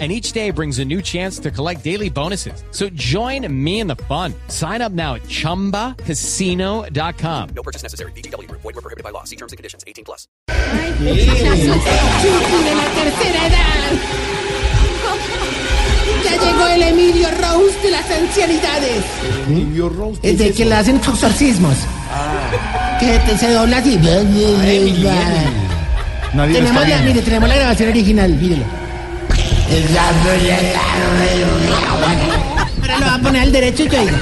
and each day brings a new chance to collect daily bonuses. So join me in the fun. Sign up now at ChumbaCasino.com. No purchase necessary. BGW. Void were prohibited by law. See terms and conditions. 18 plus. Ay, Chucky de la tercera edad. Ya llegó el Emilio Rose de las ancianidades. Es de que le hacen exorcismos. Que te- se dobla así. Tenemos la, mire, tenemos la grabación original, mírelo. Ahora lo va a poner al derecho y que oiga.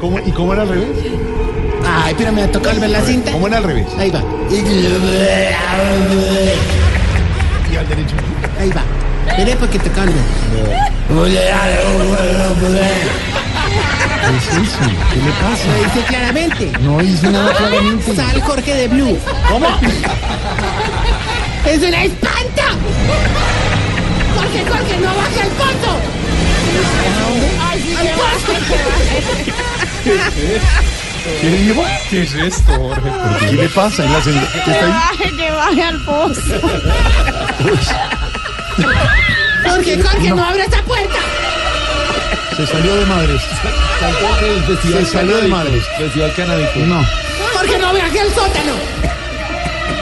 ¿Cómo- ¿Y cómo era al revés? Ay, pero me va a tocar ver la cinta. ¿Cómo era al revés? Ahí va, Y al derecho. ahí va. Mire porque toca al revés. ¿Qué es eso? ¿Qué le pasa? Lo dice claramente. No hice nada claramente. Sal Jorge de Blue. ¿Cómo? ¡Es una espanta! ¡Jorge, Jorge, no baje al fondo! ¡Al fondo! ¿Qué dijo? ¿Qué es esto, Jorge? ¿Qué le pasa? ¿En la senda- ¿Qué está ahí? que baje al pozo. Jorge, Jorge, no abra esta puerta. Se salió de madres. Se salió de madres. Festival Canábico. No. Jorge, no baje al sótano.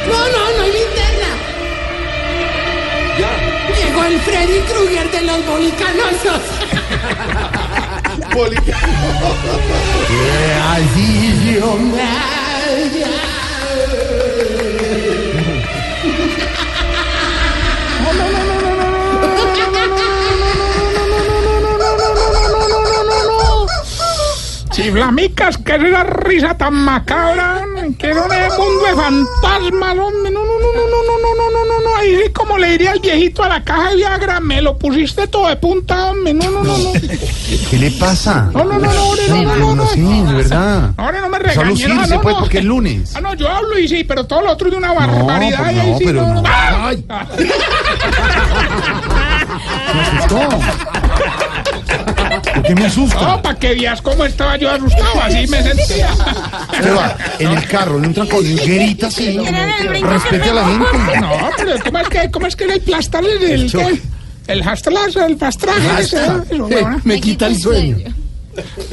No, no, no hay linterna. Llegó el Freddy Krueger de los bolicanosos. Chiflamicas, que es la risa tan macabra, que no es mundo de fantasmas, hombre, no, no, no, no, no, no, no, no, no. Ahí sí, como le diría al viejito a la caja de Viagra, me lo pusiste todo de punta, hombre. No, no, no, no. ¿Qué le pasa? No, no, no, no, hombre, no, no, no, no. Sí, de verdad. Ahora no me regañes. Solo no, pues, porque es lunes. Ah, no, yo hablo y sí, pero todo lo otro de una barbaridad. No, pero no. ¡Ay! Me asustó. ¿Por qué me asusta? No, para que veas cómo estaba yo asustado, así me sentía. Usted va en el carro, en un trancón, y grita así. El Respete que a la gente. No, pero ¿cómo es que, cómo es que el plastar el, el, choque. el hastras, el pastraje? ese. Me quita el sueño.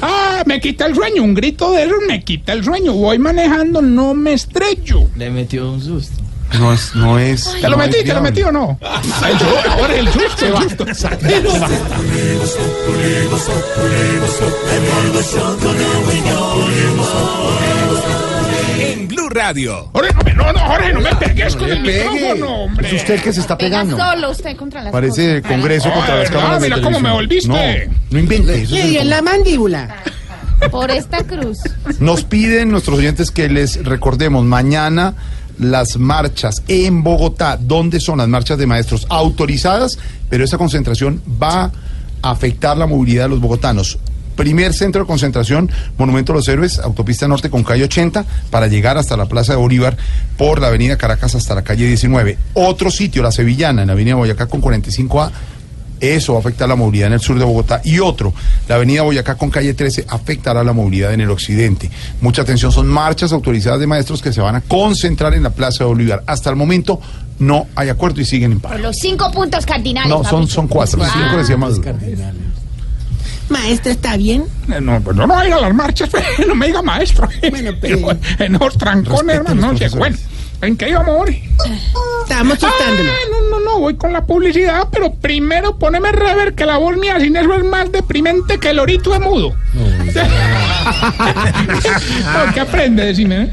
Ah, me quita el sueño, un grito de eso me quita el sueño. Voy manejando, no me estrello. Le metió un susto. No es, no es. ¿Te lo no metí? ¿Te lo metí o no? El ahora el susto, el susto. En Blue Radio. Jorge, no, no, no, Jorge, no me pegues con el Pegue. micrófono, hombre. Es usted el que se está Pega pegando. solo usted contra las Parece cosas. Congreso contra las verdad, cámaras mira cómo me volviste. No, no invente. Eso Le es dio en la mandíbula. Por esta cruz. Nos piden nuestros oyentes que les recordemos mañana las marchas en Bogotá. ¿Dónde son las marchas de maestros autorizadas? Pero esa concentración va a afectar la movilidad de los bogotanos. Primer centro de concentración, Monumento a los Héroes, autopista norte con calle 80, para llegar hasta la Plaza de Bolívar por la avenida Caracas hasta la calle 19. Otro sitio, la Sevillana, en la avenida Boyacá con 45A, eso va a afectar la movilidad en el sur de Bogotá. Y otro, la avenida Boyacá con calle 13 afectará la movilidad en el occidente. Mucha atención, son marchas autorizadas de maestros que se van a concentrar en la Plaza de Bolívar. Hasta el momento no hay acuerdo y siguen en paro. Los cinco puntos cardinales. No, son, son cuatro, Ah. cinco decía Maduro. Maestra, ¿está bien? Eh, No, pues no, no vaya a las marchas, no me diga maestro. Bueno, pero- En los trancones, hermano, no sé, bueno. ¿En qué íbamos ahora? Estábamos chustándolo. Ah, no, no, no, voy con la publicidad, pero primero poneme rever que la voz mía sin eso es más deprimente que el orito de mudo. No, ¿Qué aprende? Decime.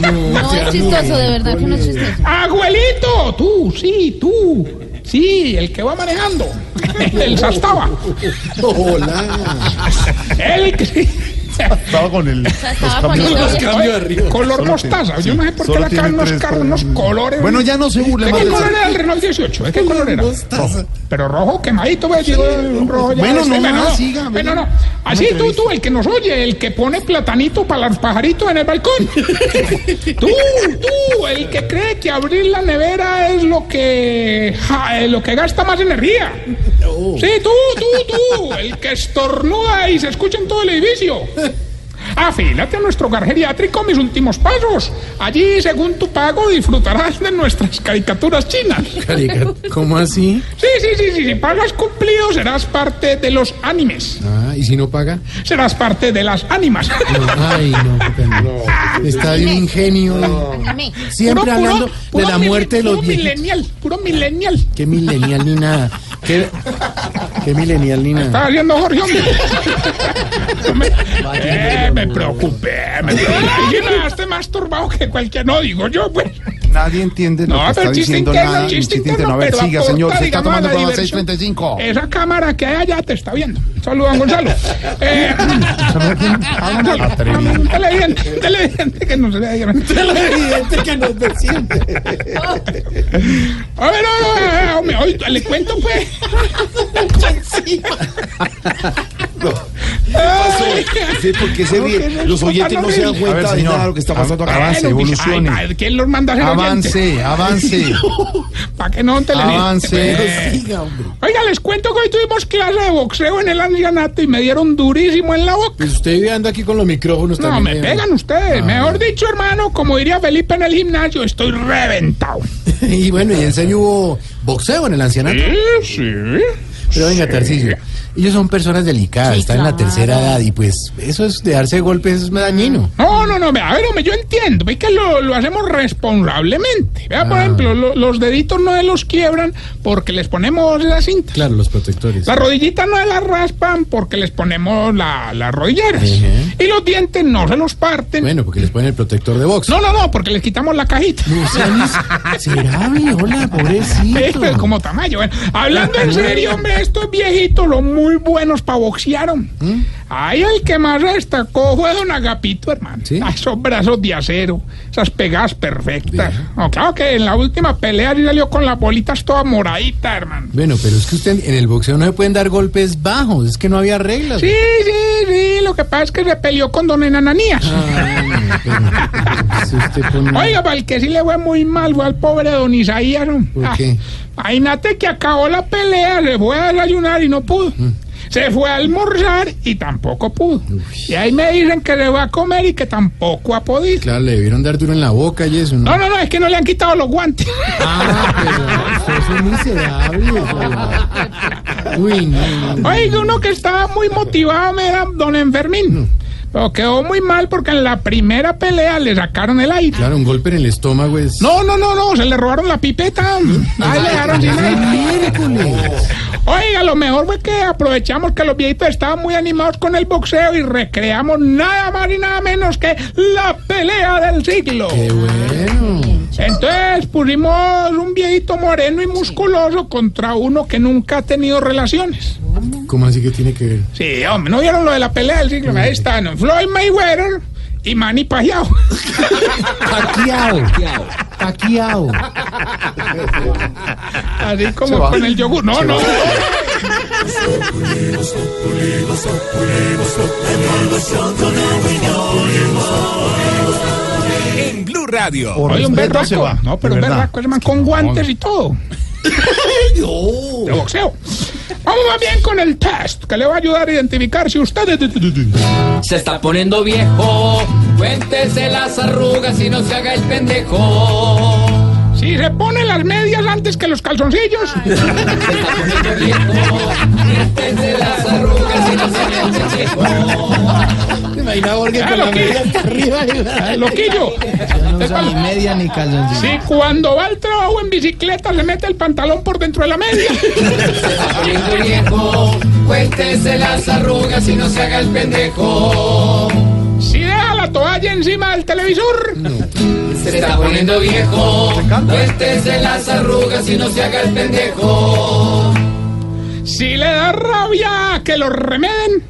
No es chistoso, de verdad que no es chistoso. Abuelito, tú, sí, tú. Sí, el que va manejando. El Sastaba. Hola. El que sí. Estaba con el, los cambios. Color mostaza. Yo no sé por qué le tiene unos tres carros, unos colores. colores. Bueno, ya no se burle ¿De más qué color era el Renault 18? ¿De qué color era? Pero rojo quemadito, digo, un rojo ya. Bueno, este, no, bueno, no, siga, Bueno, no. Así tú, tú, el que nos oye, el que pone platanito para los pajaritos en el balcón. tú, tú, el que cree que abrir la nevera es lo que, ja, lo que gasta más energía. Sí, tú, tú, tú, el que estornuda y se escucha en todo el edificio. Afílate a nuestro hogar geriátrico mis últimos pasos. Allí, según tu pago, disfrutarás de nuestras caricaturas chinas. ¿Cómo así? Sí, sí, sí, sí. Si pagas cumplido, serás parte de los animes. Ah, ¿y si no paga? Serás parte de las ánimas. Ay, no, pena. Está de un ingenio. Siempre Puro, hablando puro, puro de la muerte de los puro millennial, puro millennial. Qué milenial ni nada. Qué, qué milenial ni nada. Estaba haciendo Jorge, hombre. me, eh, me preocupé, me preocupé. Me dejaste más turbado que cualquier. No, digo yo, pues. Nadie entiende lo No, que pero está chiste diciendo interno, nada. chiste chiste interno, interno. A ver, siga, señor. Se está tomando la con las diversión. 6.35. Esa cámara que hay allá te está viendo. Saludos, Gonzalo. Eh. Atrevido. Televidente, que le nos. A ver, no, no, no, hoy le cuento, pues. Sí, porque se ríe. Los oyentes no se dan A ver, cuenta de nada de lo que está pasando acá. Avance, evolucione. ay, ¿Quién los manda a ser Avance, avance. ¿Para qué no televidente? Avance. Hombre. Oiga, les cuento que hoy tuvimos clase de boxeo en el ancianato y me dieron durísimo en la boca. Pues usted anda aquí con los micrófonos No, también. me eh. pegan ustedes. Mejor dicho, hermano, como diría Felipe en el gimnasio, estoy reventado. Y bueno, y en serio hubo boxeo en el ancianato. sí. Pero venga, Tarcisio. Ellos son personas delicadas, Sí, están en la tercera edad y pues eso es de darse golpes es dañino. No, no, no, vea, a ver, hombre, yo entiendo, ve que lo, lo hacemos responsablemente. Vea, por Ah. ejemplo, lo- los deditos no se los quiebran porque les ponemos la cinta. Claro, los protectores. Las rodillitas no se las raspan porque les ponemos la- las rodilleras. Y los dientes no se los parten. Bueno, porque les ponen el protector de box. No, no, no, porque les quitamos la cajita. No sean miserable, hola, pobrecito. Esto es como tamaño. Bueno, hablando en serio, hombre, estos viejitos son muy buenos para boxear. ¿Mm? Ahí el que más destacó fue don Agapito, hermano. ¿Sí? Ah, esos brazos de acero, esas pegadas perfectas. No, claro que en la última pelea sí salió con las bolitas todas moraditas, hermano. Bueno, pero es que usted en el boxeo no se pueden dar golpes bajos, es que no había reglas. Sí, sí, sí, lo que pasa es que se peleó con don Enananías. Ay, no, pero- si usted pone- Oiga, para el que sí le fue muy mal fue al pobre don Isaías. ¿no? ¿Por qué? Imagínate que acabó la pelea, se fue a desayunar y no pudo. Mm. Se fue a almorzar y tampoco pudo. Y ahí me dicen que le va a comer y que tampoco ha podido. Claro, le debieron dar duro en la boca y eso, ¿no? No, no, no, es que no le han quitado los guantes. Ah, pero usted es miserable. Uy, no, no, no. Oiga, uno que estaba muy motivado me era don Enfermín. Pero quedó muy mal porque en la primera pelea le sacaron el aire. Claro, un golpe en el estómago es... No, no, no, no, se le robaron la pipeta. Ahí le dejaron sin aire. Oiga, lo mejor fue que aprovechamos que los viejitos estaban muy animados con el boxeo y recreamos nada más y nada menos que la pelea del siglo. Qué bueno. Entonces pusimos un viejito moreno y musculoso contra uno que nunca ha tenido relaciones. ¿Cómo así que tiene que ver? Sí, hombre, ¿no vieron lo de la pelea del siglo? Ahí están, ¿no? Floyd Mayweather y Manny Pacquiao. Paquiao. Paquiao. Así como con el yogur. No, no. En Blue Radio. Oye, un se berraco. va. No, pero un verdad. berraco, con guantes y todo. De boxeo. Vamos más bien con el test que le va a ayudar a identificar si usted Se está poniendo viejo, cuéntese las arrugas y no se haga el pendejo. Si se pone las medias antes que los calzoncillos. No se haga el pendejo. ¿Te imaginas Jorge Ah, con la lo que- media hasta arriba? Ah, Loquillo. No media ni calzoncillo. Si cuando va al trabajo en bicicleta se mete el pantalón por dentro de la media. Viejo, cuéntese las arrugas y no se haga el pendejo. Si deja la toalla encima del televisor. Se está poniendo viejo, cuéntese las arrugas y no se haga el pendejo. Si le da rabia que lo remeden.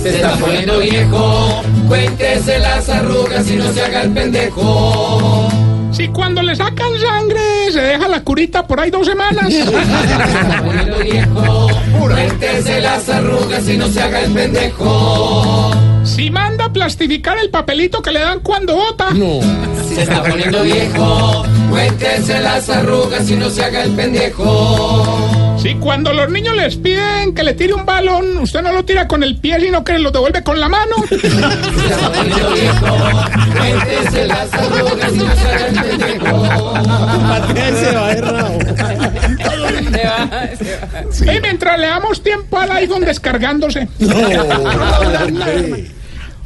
Se está poniendo viejo, cuéntese las arrugas y no se haga el pendejo. Si cuando le sacan sangre se deja la curita por ahí dos semanas. Se está poniendo viejo, cuéntese las arrugas y no se haga el pendejo. Si manda a plastificar el papelito que le dan cuando vota. Se está poniendo viejo, cuéntese las arrugas y no se haga el pendejo. Si cuando los niños les piden que le tire un balón, usted no lo tira con el pie, sino que lo devuelve con la mano. Se está poniendo viejo, cuéntese las arrugas y no se haga el pendejo. Y mientras le damos tiempo al iPhone descargándose.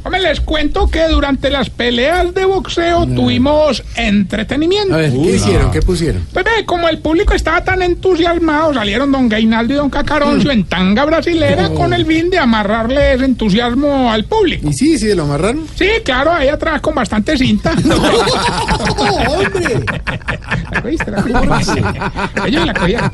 Hombre, les cuento que durante las peleas de boxeo tuvimos entretenimiento. A ver, ¿qué hicieron? ¿Qué pusieron? Pues ve, como el público estaba tan entusiasmado, salieron don Gainaldo y don Cacaroncio en tanga brasilera con el fin de amarrarle ese entusiasmo al público. ¿Y sí, sí, lo amarraron? Sí, claro, ahí atrás con bastante cinta. ¡Hombre! ¿La cogiste? ¿La cogiste? Ellos la.